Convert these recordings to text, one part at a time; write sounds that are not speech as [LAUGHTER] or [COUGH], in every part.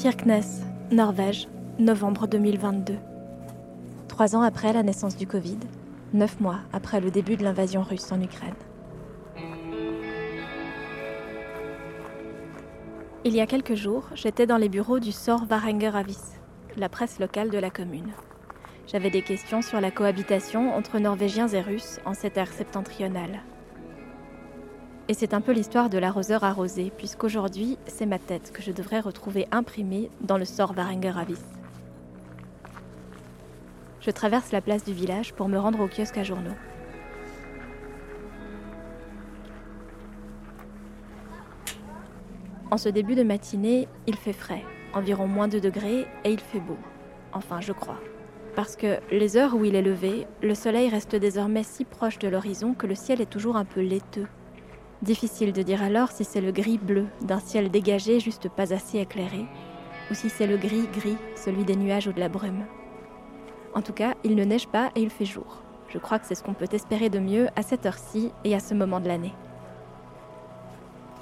Kirkness, Norvège, novembre 2022. Trois ans après la naissance du Covid, neuf mois après le début de l'invasion russe en Ukraine. Il y a quelques jours, j'étais dans les bureaux du Sor Varenger Avis, la presse locale de la commune. J'avais des questions sur la cohabitation entre Norvégiens et Russes en cette ère septentrionale. Et c'est un peu l'histoire de l'arroseur arrosé, puisqu'aujourd'hui, c'est ma tête que je devrais retrouver imprimée dans le Sor Varenger Avis. Je traverse la place du village pour me rendre au kiosque à journaux. En ce début de matinée, il fait frais, environ moins 2 degrés, et il fait beau. Enfin, je crois. Parce que les heures où il est levé, le soleil reste désormais si proche de l'horizon que le ciel est toujours un peu laiteux. Difficile de dire alors si c'est le gris-bleu d'un ciel dégagé juste pas assez éclairé, ou si c'est le gris-gris, celui des nuages ou de la brume. En tout cas, il ne neige pas et il fait jour. Je crois que c'est ce qu'on peut espérer de mieux à cette heure-ci et à ce moment de l'année.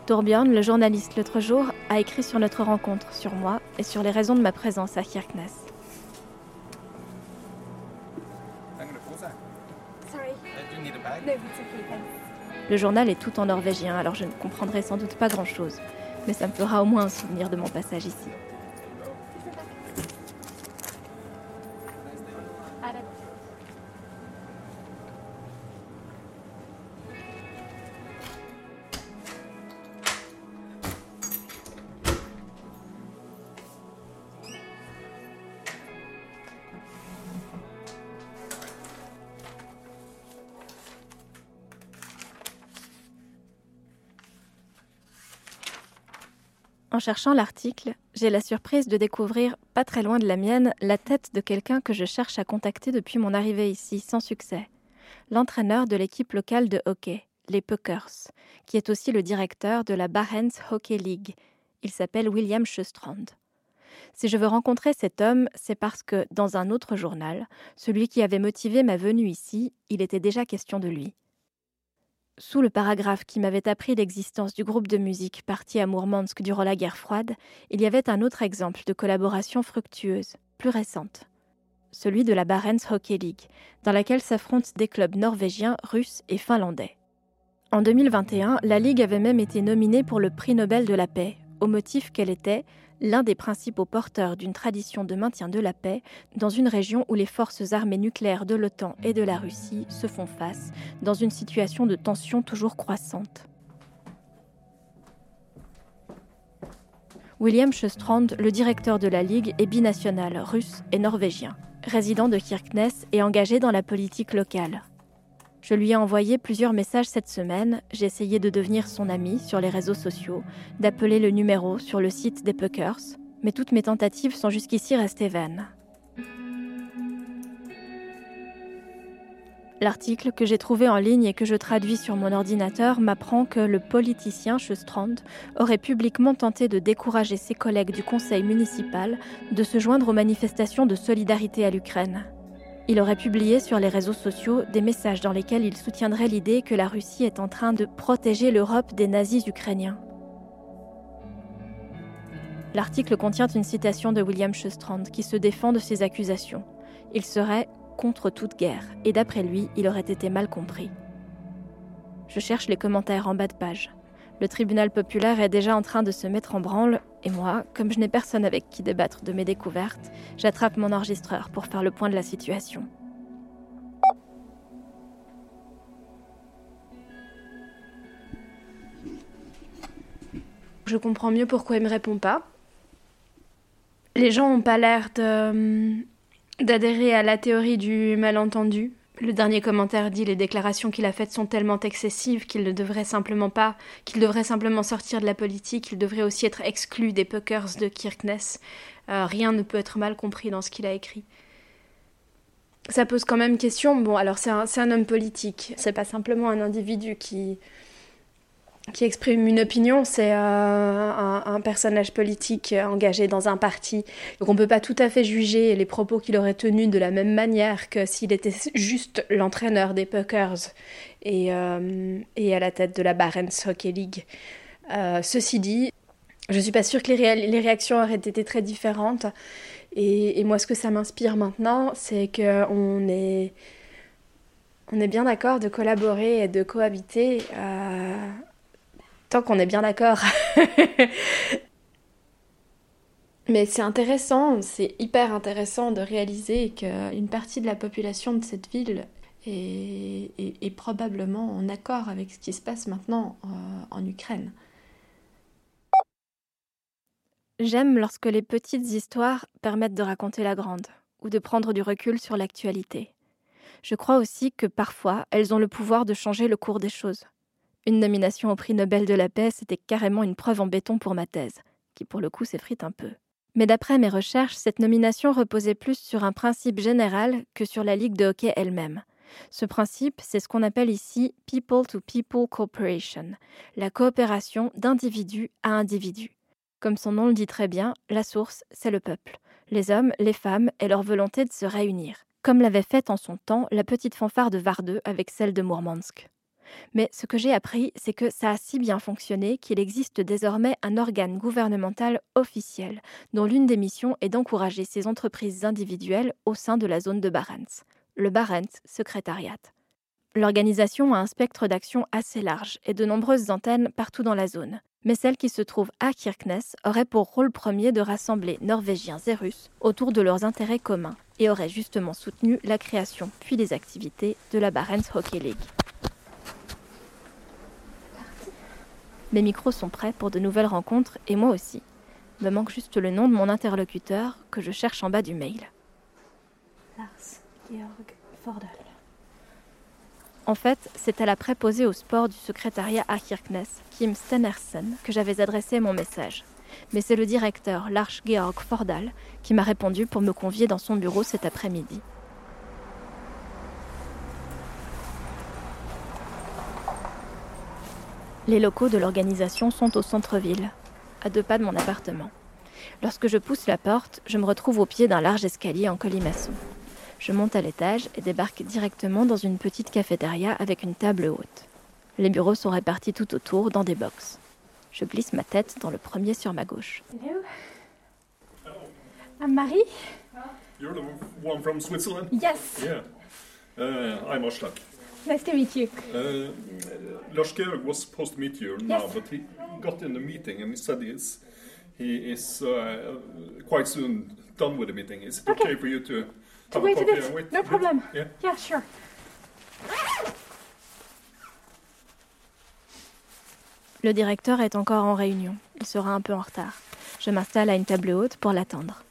Torbjörn, le journaliste l'autre jour, a écrit sur notre rencontre, sur moi et sur les raisons de ma présence à Kirkness. Le journal est tout en norvégien, alors je ne comprendrai sans doute pas grand-chose, mais ça me fera au moins un souvenir de mon passage ici. En cherchant l'article, j'ai la surprise de découvrir, pas très loin de la mienne, la tête de quelqu'un que je cherche à contacter depuis mon arrivée ici, sans succès. L'entraîneur de l'équipe locale de hockey, les Puckers, qui est aussi le directeur de la Barents Hockey League. Il s'appelle William Sjöstrand. Si je veux rencontrer cet homme, c'est parce que, dans un autre journal, celui qui avait motivé ma venue ici, il était déjà question de lui. Sous le paragraphe qui m'avait appris l'existence du groupe de musique parti à Mourmansk durant la guerre froide, il y avait un autre exemple de collaboration fructueuse, plus récente. Celui de la Barents Hockey League, dans laquelle s'affrontent des clubs norvégiens, russes et finlandais. En 2021, la Ligue avait même été nominée pour le prix Nobel de la paix, au motif qu'elle était l'un des principaux porteurs d'une tradition de maintien de la paix dans une région où les forces armées nucléaires de l'OTAN et de la Russie se font face dans une situation de tension toujours croissante. William Sjöstrand, le directeur de la Ligue, est binational russe et norvégien, résident de Kirkness et engagé dans la politique locale. Je lui ai envoyé plusieurs messages cette semaine, j'ai essayé de devenir son ami sur les réseaux sociaux, d'appeler le numéro sur le site des Puckers, mais toutes mes tentatives sont jusqu'ici restées vaines. L'article que j'ai trouvé en ligne et que je traduis sur mon ordinateur m'apprend que le politicien Sjöstrand aurait publiquement tenté de décourager ses collègues du conseil municipal de se joindre aux manifestations de solidarité à l'Ukraine. Il aurait publié sur les réseaux sociaux des messages dans lesquels il soutiendrait l'idée que la Russie est en train de protéger l'Europe des nazis ukrainiens. L'article contient une citation de William Sjöstrand qui se défend de ces accusations. Il serait contre toute guerre, et d'après lui, il aurait été mal compris. Je cherche les commentaires en bas de page. Le tribunal populaire est déjà en train de se mettre en branle, et moi, comme je n'ai personne avec qui débattre de mes découvertes, j'attrape mon enregistreur pour faire le point de la situation. Je comprends mieux pourquoi il me répond pas. Les gens n'ont pas l'air d'adhérer à la théorie du malentendu. Le dernier commentaire dit les déclarations qu'il a faites sont tellement excessives qu'il ne devrait simplement pas, qu'il devrait simplement sortir de la politique, il devrait aussi être exclu des Puckers de Kirkness. Euh, rien ne peut être mal compris dans ce qu'il a écrit. Ça pose quand même question. Bon, alors c'est un, un, homme politique, c'est pas simplement un individu qui, qui exprime une opinion, c'est euh, un, personnage politique engagé dans un parti. Donc on ne peut pas tout à fait juger les propos qu'il aurait tenus de la même manière que s'il était juste l'entraîneur des Puckers et, euh, et, à la tête de la Barents Hockey League. Euh, ceci dit, je suis pas sûre que les, réactions auraient été très différentes. Et, moi, ce que ça m'inspire maintenant, c'est qu'on est, bien d'accord de collaborer et de cohabiter tant qu'on est bien d'accord. [LAUGHS] Mais c'est intéressant, c'est hyper intéressant de réaliser qu'une partie de la population de cette ville est, probablement en accord avec ce qui se passe maintenant euh, en Ukraine. J'aime lorsque les petites histoires permettent de raconter la grande, ou de prendre du recul sur l'actualité. Je crois aussi que parfois, elles ont le pouvoir de changer le cours des choses. Une nomination au prix Nobel de la paix, c'était carrément une preuve en béton pour ma thèse, qui pour le coup s'effrite un peu. Mais d'après mes recherches, cette nomination reposait plus sur un principe général que sur la Ligue de hockey elle-même. Ce principe, c'est ce qu'on appelle ici People to People Cooperation, la coopération d'individu à individu. Comme son nom le dit très bien, la source, c'est le peuple, les hommes, les femmes et leur volonté de se réunir, comme l'avait fait en son temps la petite fanfare de Vardeux avec celle de Mourmansk. Mais ce que j'ai appris, c'est que ça a si bien fonctionné qu'il existe désormais un organe gouvernemental officiel, dont l'une des missions est d'encourager ces entreprises individuelles au sein de la zone de Barents, le Barents Secretariat. L'organisation a un spectre d'action assez large et de nombreuses antennes partout dans la zone, mais celle qui se trouve à Kirkness aurait pour rôle premier de rassembler Norvégiens et Russes autour de leurs intérêts communs et aurait justement soutenu la création puis les activités de la Barents Hockey League. Mes micros sont prêts pour de nouvelles rencontres et moi aussi. Me manque juste le nom de mon interlocuteur que je cherche en bas du mail. Lars Georg Fordal. En fait, c'est à la préposée au sport du secrétariat à Kirkness, Kim Stenersen, que j'avais adressé mon message. Mais c'est le directeur, Lars Georg Fordal, qui m'a répondu pour me convier dans son bureau cet après-midi. Les locaux de l'organisation sont au centre-ville, à deux pas de mon appartement. Lorsque je pousse la porte, je me retrouve au pied d'un large escalier en colimaçon. Je monte à l'étage et débarque directement dans une petite cafétéria avec une table haute. Les bureaux sont répartis tout autour dans des boxes. Je glisse ma tête dans le premier sur ma gauche. Hello. I'm Marie? You're the one from Switzerland? Yes. Yeah. Uh, I'm. Nice to meet you. Uh, Lars Georg was supposed to meet you now, but he got in the meeting and he said he is, he is uh, quite soon done with the meeting. Is it okay, okay for you to to wait a bit. Wait? No problem. Yeah. yeah, sure. Le directeur est encore en réunion. Il sera un peu en retard. Je m'installe à une table haute pour l'attendre.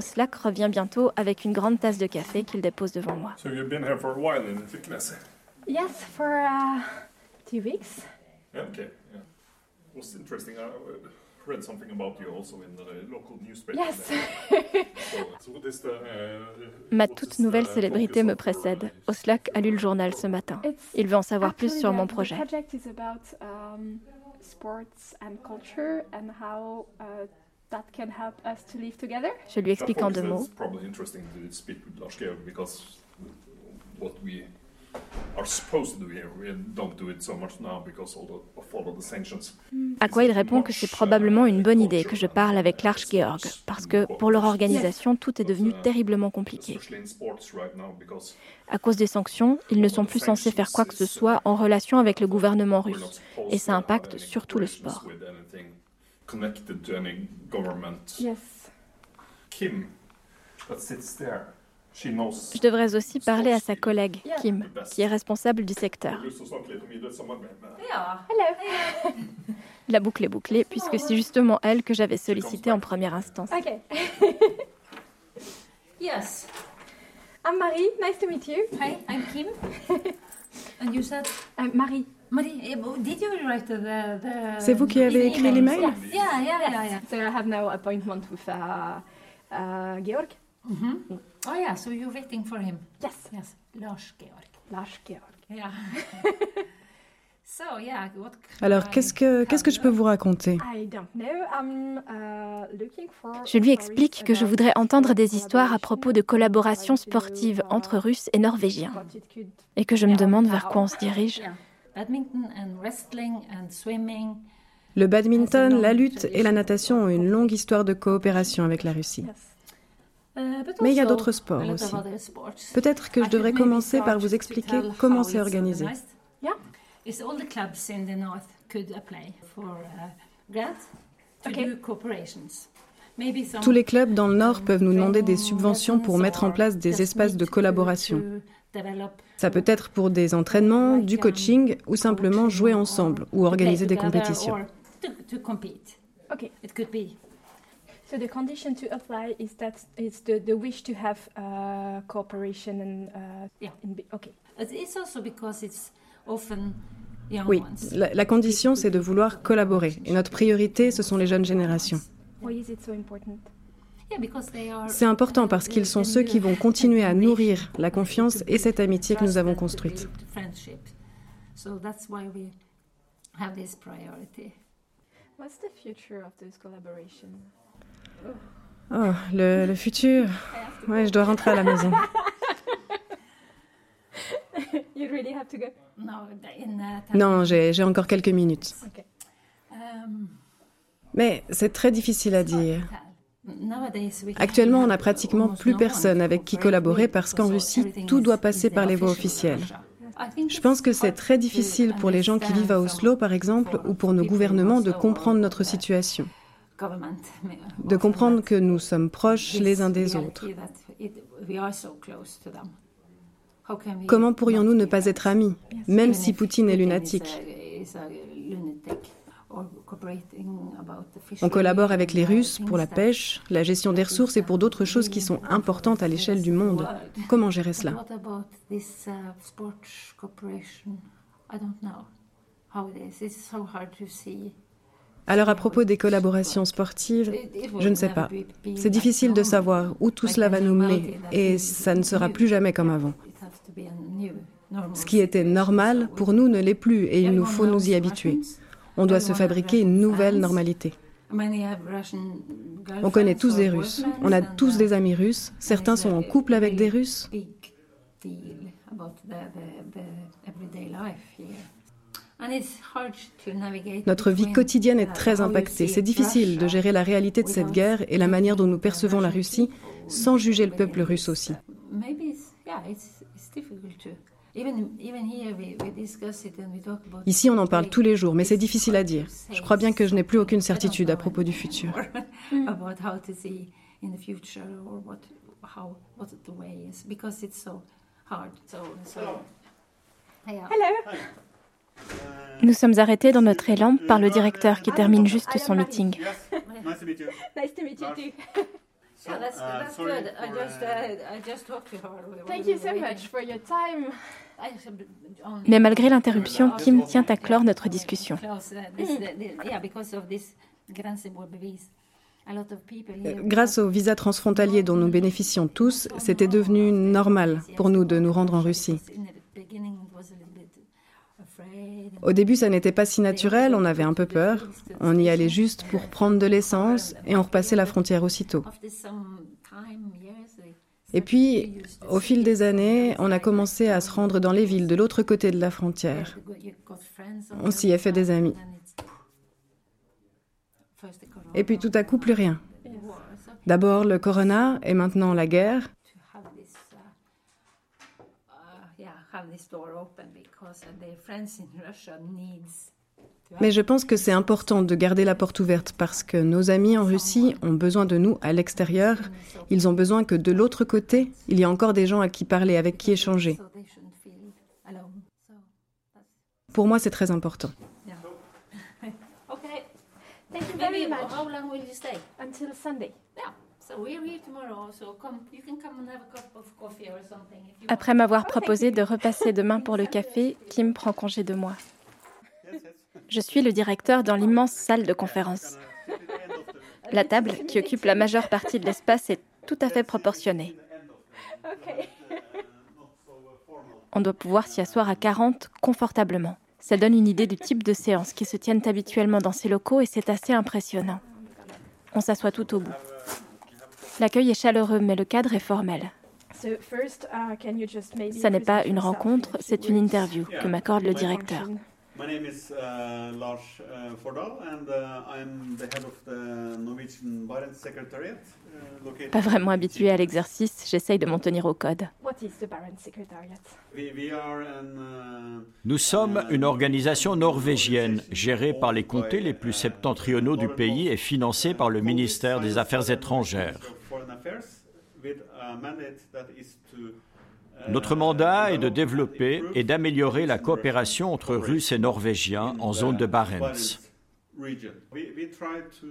Oslak revient bientôt avec une grande tasse de café qu'il dépose devant moi. So you've been here for a while in Fiknes? Yes, for uh, two weeks. Yeah, okay. Yeah. It was interesting. I read something about you also in the local newspaper. Yes. so, [LAUGHS] so this the, uh, Ma toute nouvelle célébrité me précède. Oslak a lu le journal ce matin. Il veut en savoir plus sur mon projet. The project is about um, sports and culture and how uh, that can help us to live together? Je lui explique en deux mots. probably interesting to speak with Lars Georg because what we are supposed to do here, we don't do it so much now because of all the sanctions. À quoi il répond que c'est probablement une bonne idée que je parle avec Lars Georg, parce que pour leur organisation, tout est devenu terriblement compliqué. À cause des sanctions, ils ne sont plus censés faire quoi que ce soit en relation avec le gouvernement russe, et ça impacte surtout le sport. Connected to any government. Yes. Kim, that sits there. She knows. Je devrais aussi parler à sa collègue, Kim, qui est responsable du secteur. Hello. [LAUGHS] La boucle est bouclée, puisque c'est justement elle que j'avais sollicitée en première instance. Okay. [LAUGHS] yes. I'm Marie. Nice to meet you. Hi, I'm Kim. [LAUGHS] And you said? I'm Marie. C'est vous qui avez écrit l'email? Yeah, yeah, yeah, yeah. So I have now appointment with uh, uh, Georg. Oh yeah, so you're waiting for him. Yes. Yes, Lars Georg. Lars Georg. Yeah. [LAUGHS] so, yeah, what Alors, qu'est-ce que qu'est-ce que je peux vous raconter? I don't know. I'm, uh, looking for Je lui explique que je voudrais entendre des histoires à propos de collaboration sportive entre Russes et Norvégiens, et que je me demande vers quoi on se dirige. Le badminton, la lutte et la natation ont une longue histoire de coopération avec la Russie. Uh, but Mais il y a d'autres sports aussi. Peut-être que je devrais commencer par vous expliquer comment c'est organisé. uh, Tous les clubs dans le Nord peuvent nous demander des subventions pour mettre en place des espaces de collaboration. Ça peut être pour des entraînements, du coaching ou simplement jouer ensemble ou organiser des compétitions. Or to, to compete. Okay. It could be. So the condition to apply is that it's the, the wish to have uh, cooperation and uh, Yeah. in be- okay. But It's also because it's often young Oui, ones. la, la condition c'est de vouloir collaborer et notre priorité ce sont les jeunes générations. Why is it so important? C'est important parce qu'ils sont ceux qui vont continuer à nourrir la confiance et cette amitié que nous avons construite. Friendship. So that's why we have this priority. What's the future of those collaboration? Oh, le, le futur. Ouais, je dois rentrer à la maison. [LAUGHS] you really have to go. No, in, uh, Non, j'ai j'ai encore quelques minutes. Um, Mais c'est très difficile à dire. Actuellement, on n'a pratiquement plus personne avec qui collaborer parce qu'en Russie, tout doit passer par les voies officielles. Je pense que c'est très difficile pour les gens qui vivent à Oslo, par exemple, ou pour nos gouvernements de comprendre notre situation, de comprendre que nous sommes proches les uns des autres. Comment pourrions-nous ne pas être amis, même si Poutine est lunatique? On collabore avec les Russes pour la pêche, la gestion des ressources et pour d'autres choses qui sont importantes à l'échelle du monde. Comment gérer cela uh. Alors à propos des collaborations sportives, je ne sais pas. C'est difficile de savoir où tout cela va nous mener et ça ne sera plus jamais comme avant. Ce qui était normal, pour nous, ne l'est plus et il nous faut nous y habituer. On doit se fabriquer une nouvelle normalité. On connaît tous des Russes, on a tous des amis russes, certains sont en couple avec des Russes. Notre vie quotidienne est très impactée. C'est difficile de gérer la réalité de cette guerre et la manière dont nous percevons la Russie sans juger le peuple russe aussi. Maybe it's, yeah, it's, it's difficult to. Even, even here we, we discuss it and we talk about Ici, on en parle tous les jours, mais c'est It's difficile à dire. say Je crois bien que je n'ai plus aucune certitude à propos du futur. anymore [LAUGHS] about how to see in the future or what how what the way is because it's so hard. So so yeah. Hello. Nous sommes arrêtés dans notre élan par le directeur qui termine juste son meeting. Nice to meet you. [LAUGHS] Nice to meet you too. So, Yeah, that's, uh, that's sorry good. I for, just uh, uh, I just talked to her. We were Thank you so waiting. much for your time. I should only- Mais malgré l'interruption, Kim tient à clore notre discussion. Uh, uh, Grâce au visa transfrontalier dont nous bénéficions tous, c'était devenu normal pour nous de nous rendre en Russie. Au début, ça n'était pas si naturel, on avait un peu peur. On y allait juste pour prendre de l'essence et on repassait la frontière aussitôt. Et puis, au fil des années, on a commencé à se rendre dans les villes de l'autre côté de la frontière. On s'y est fait des amis. Et puis tout à coup, plus rien. D'abord le corona et maintenant la guerre. Mais je pense que c'est important de garder la porte ouverte parce que nos amis en Russie ont besoin de nous à l'extérieur. Ils ont besoin que de l'autre côté, il y a encore des gens à qui parler, avec qui échanger. Pour moi, c'est très important. [LAUGHS] Okay. [LAUGHS] Thank you very much. how long will you stay? Until Sunday. Yeah. So we're here tomorrow. So come, you can come and have a cup of coffee or something if you Après m'avoir proposé de repasser demain pour le [LAUGHS] café, Kim prend congé de moi. Je suis le directeur dans l'immense salle de conférence. La table, qui occupe la majeure partie de l'espace, est tout à fait proportionnée. On doit pouvoir s'y asseoir à 40 confortablement. Ça donne une idée du type de séances qui se tiennent habituellement dans ces locaux et c'est assez impressionnant. On s'assoit tout au bout. L'accueil est chaleureux, mais le cadre est formel. Ça n'est pas une rencontre, c'est une interview que m'accorde le directeur. My name is uh, Lars uh, Fordal, and uh, I'm the head of the Norwegian Barents Secretariat. uh, located- Pas vraiment habitué à l'exercice, j'essaye de m'en tenir au code. What is the Barents Secretariat? We, we are an, uh, Nous sommes une organisation norvégienne gérée par les comtés les plus septentrionaux du pays et financée par le ministère des Affaires étrangères. Uh, Notre mandat est de développer et d'améliorer la coopération entre Russes et Norvégiens en zone de Barents. to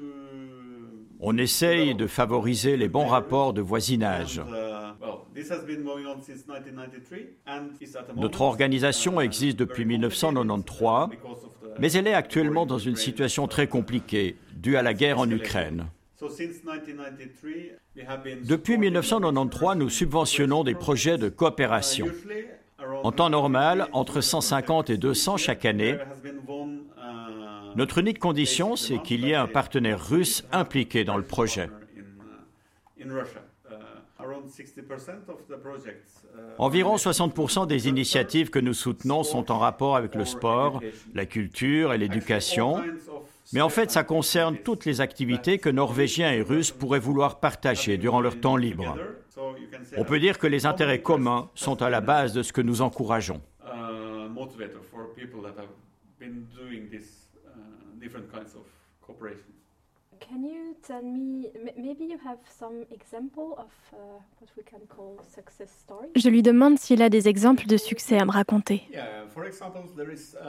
On essaye de favoriser les bons rapports de voisinage. Uh, well, this has been going on since 1993 and is at the moment, Notre organisation uh, existe depuis very complicated 1993, because of the- mais elle est actuellement dans une situation très compliquée due à la guerre en Ukraine. So since 1993, we have been Depuis supporting 1993, nous subventionnons des projets de coopération. Uh, En temps normal, 150 entre 150 et 200 chaque année. Uh, Notre unique condition, c'est qu'il y ait un partenaire russe impliqué dans le projet. in, in Russia. Around 60% of the projects, uh, Environ 60% des initiatives que nous soutenons sont en rapport avec le sport, la culture et l'éducation. Mais en fait, ça concerne toutes les activités que Norvégiens et Russes pourraient vouloir partager durant leur temps libre. On peut dire que les intérêts communs sont à la base de ce que nous encourageons. uh, uh, cooperation. Can you tell me, m- maybe you have some example of uh, what we can call success story? Je lui demande s'il a des exemples de succès à me raconter. Yeah, for example, there is, uh,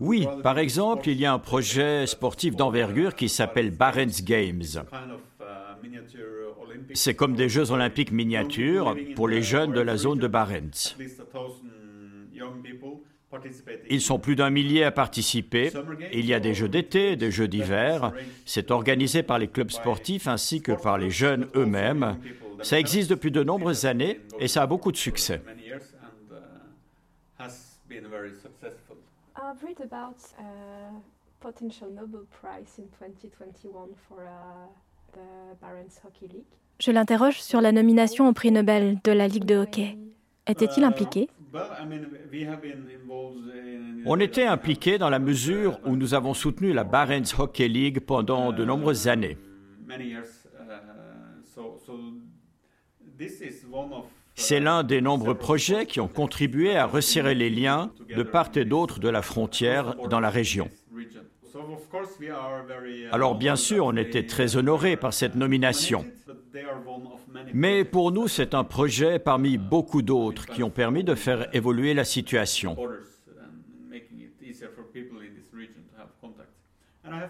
Oui, par exemple, il y a un projet sportif d'envergure qui s'appelle Barents Games. uh, C'est comme des Jeux olympiques miniatures pour les jeunes de la zone de Barents. Ils sont plus d'un millier à participer. Il y a des jeux d'été, des jeux d'hiver. C'est organisé par les clubs sportifs ainsi que par les jeunes eux-mêmes. Ça existe depuis de nombreuses années et ça a beaucoup de succès. Many years and, has been very successful. I've read about a potential Nobel Prize in 2021 for the Barents Hockey League. Je l'interroge sur la nomination au prix Nobel de la Ligue de hockey. Était-il impliqué? On était impliqués dans la mesure où nous avons soutenu la Barents Hockey League pendant de nombreuses années. Many years. uh, so, so this is one of, uh, C'est l'un des nombreux projets qui ont contribué à resserrer les liens de part et d'autre de la frontière dans la région. uh, Alors bien sûr, on était très honorés par cette nomination. Mais pour nous, c'est un projet parmi beaucoup d'autres qui ont permis de faire évoluer la situation. uh.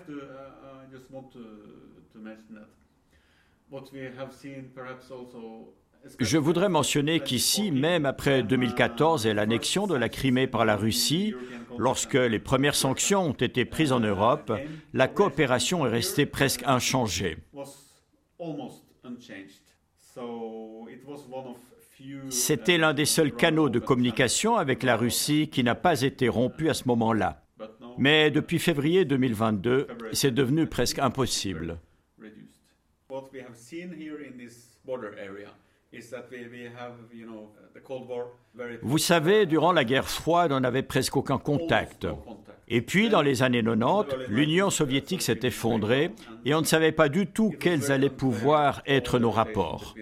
Je voudrais mentionner qu'ici, même après 2014 et l'annexion de la Crimée par la Russie, lorsque les premières sanctions ont été prises en Europe, la coopération est restée presque inchangée. C'était uh, l'un des seuls canaux de communication avec la Russie qui n'a pas été rompu à ce moment-là. Mais depuis février 2022, c'est devenu presque impossible. Vous savez, durant la guerre froide, on n'avait presque aucun contact. Et puis, dans les années 90, l'Union soviétique s'est effondrée et on ne savait pas du tout quels allaient pouvoir être nos rapports.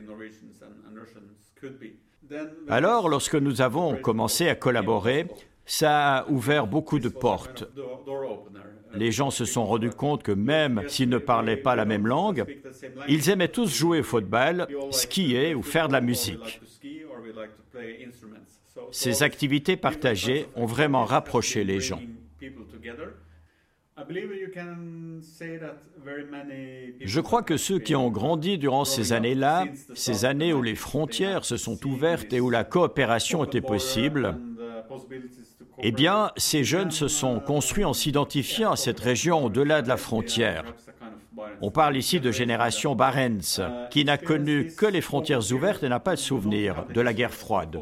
Alors, lorsque nous avons commencé à collaborer, ça a ouvert beaucoup de portes. Les gens se sont rendus compte que même s'ils ne parlaient pas la même langue, ils aimaient tous jouer au football, skier ou faire de la musique. Ces activités partagées ont vraiment rapproché les gens. Je crois que ceux qui ont grandi durant ces années-là, ces années où les frontières se sont ouvertes et où la coopération était possible, eh bien, ces jeunes se sont construits en s'identifiant à cette région au-delà de la frontière. On parle ici de génération Barents, qui n'a connu que les frontières ouvertes et n'a pas de souvenir de la guerre froide.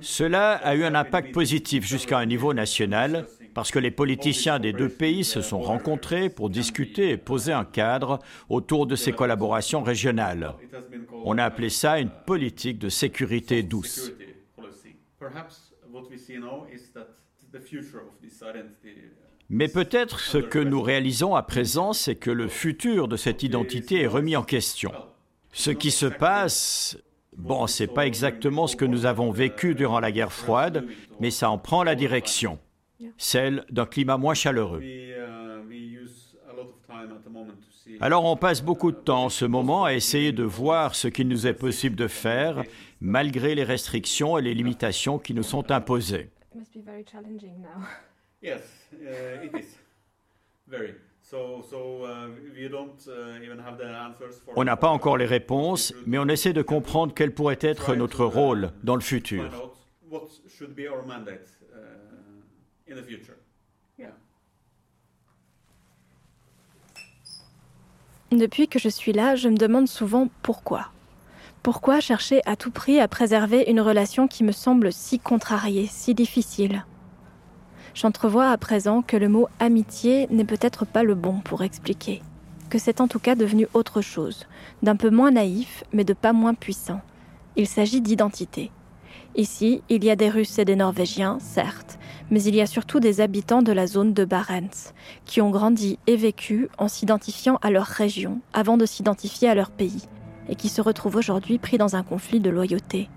Cela a eu un impact positif jusqu'à un niveau national parce que les politiciens des deux pays se sont rencontrés pour discuter et poser un cadre autour de ces collaborations régionales. On a appelé ça une politique de sécurité douce. Mais peut-être ce que nous réalisons à présent, c'est que le futur de cette identité est remis en question. Ce qui se passe, bon, c'est pas exactement ce que nous avons vécu durant la guerre froide, mais ça en prend la direction, celle d'un climat moins chaleureux. Alors on passe beaucoup de temps en ce moment à essayer de voir ce qu'il nous est possible de faire, malgré les restrictions et les limitations qui nous sont imposées. On n'a pas encore les réponses, mais on essaie de comprendre quel pourrait être notre rôle dans le futur. Depuis que je suis là, je me demande souvent pourquoi. Pourquoi chercher à tout prix à préserver une relation qui me semble si contrariée, si difficile? J'entrevois à présent que le mot amitié n'est peut-être pas le bon pour expliquer, que c'est en tout cas devenu autre chose, d'un peu moins naïf, mais de pas moins puissant. Il s'agit d'identité. Ici, il y a des Russes et des Norvégiens, certes, mais il y a surtout des habitants de la zone de Barents, qui ont grandi et vécu en s'identifiant à leur région avant de s'identifier à leur pays, et qui se retrouvent aujourd'hui pris dans un conflit de loyauté.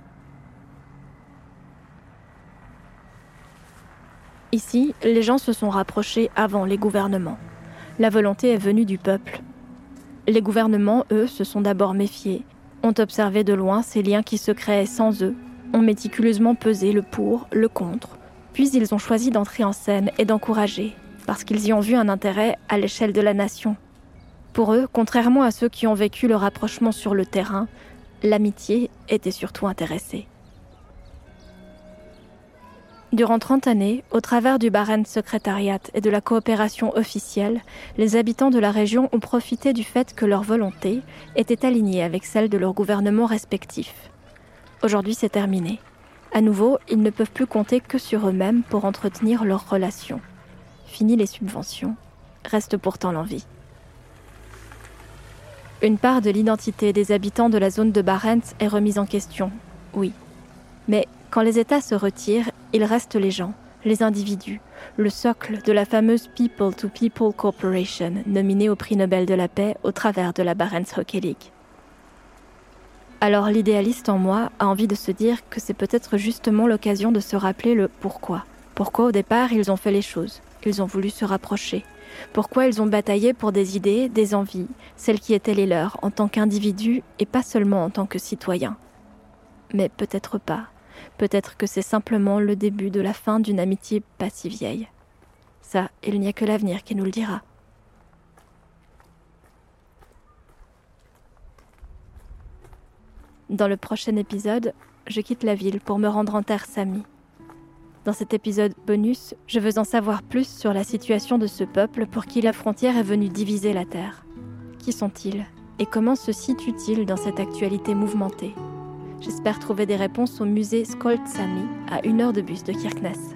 Ici, les gens se sont rapprochés avant les gouvernements. La volonté est venue du peuple. Les gouvernements, eux, se sont d'abord méfiés, ont observé de loin ces liens qui se créaient sans eux, ont méticuleusement pesé le pour, le contre, puis ils ont choisi d'entrer en scène et d'encourager, parce qu'ils y ont vu un intérêt à l'échelle de la nation. Pour eux, contrairement à ceux qui ont vécu le rapprochement sur le terrain, l'amitié était surtout intéressée. Durant 30 années, au travers du Barents Secretariat et de la coopération officielle, les habitants de la région ont profité du fait que leur volonté était alignée avec celle de leurs gouvernements respectifs. Aujourd'hui, c'est terminé. À nouveau, ils ne peuvent plus compter que sur eux-mêmes pour entretenir leurs relations. Fini les subventions, reste pourtant l'envie. Une part de l'identité des habitants de la zone de Barents est remise en question, oui. Mais quand les États se retirent, il reste les gens, les individus, le socle de la fameuse People to People Corporation, nominée au prix Nobel de la paix au travers de la Barents Hockey League. Alors l'idéaliste en moi a envie de se dire que c'est peut-être justement l'occasion de se rappeler le pourquoi. Pourquoi au départ ils ont fait les choses, ils ont voulu se rapprocher. Pourquoi ils ont bataillé pour des idées, des envies, celles qui étaient les leurs en tant qu'individus et pas seulement en tant que citoyens. Mais peut-être pas. Peut-être que c'est simplement le début de la fin d'une amitié pas si vieille. Ça, il n'y a que l'avenir qui nous le dira. Dans le prochain épisode, je quitte la ville pour me rendre en terre Sami. Dans cet épisode bonus, je veux en savoir plus sur la situation de ce peuple pour qui la frontière est venue diviser la terre. Qui sont-ils et comment se situent-ils dans cette actualité mouvementée? J'espère trouver des réponses au musée Skolt Sami à une heure de bus de Kirkness.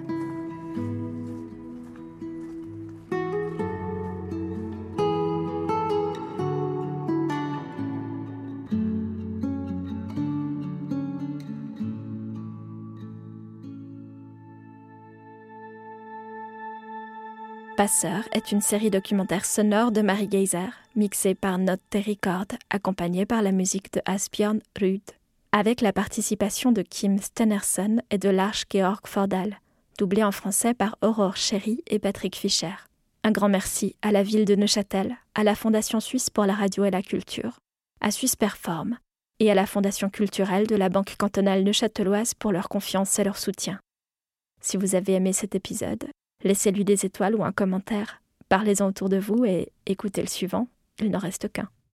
Passeur est une série documentaire sonore de Marie Geyser, mixée par Note Record, accompagnée par la musique de Asbjørn Rude, avec la participation de Kim Stenerson et de Lars Georg Fordal, doublé en français par Aurore Chéry et Patrick Fischer. Un grand merci à la ville de Neuchâtel, à la Fondation suisse pour la radio et la culture, à Suisse Perform et à la Fondation culturelle de la Banque cantonale neuchâteloise pour leur confiance et leur soutien. Si vous avez aimé cet épisode, Laissez-lui des étoiles ou un commentaire. Parlez-en autour de vous et écoutez le suivant. Il n'en reste qu'un.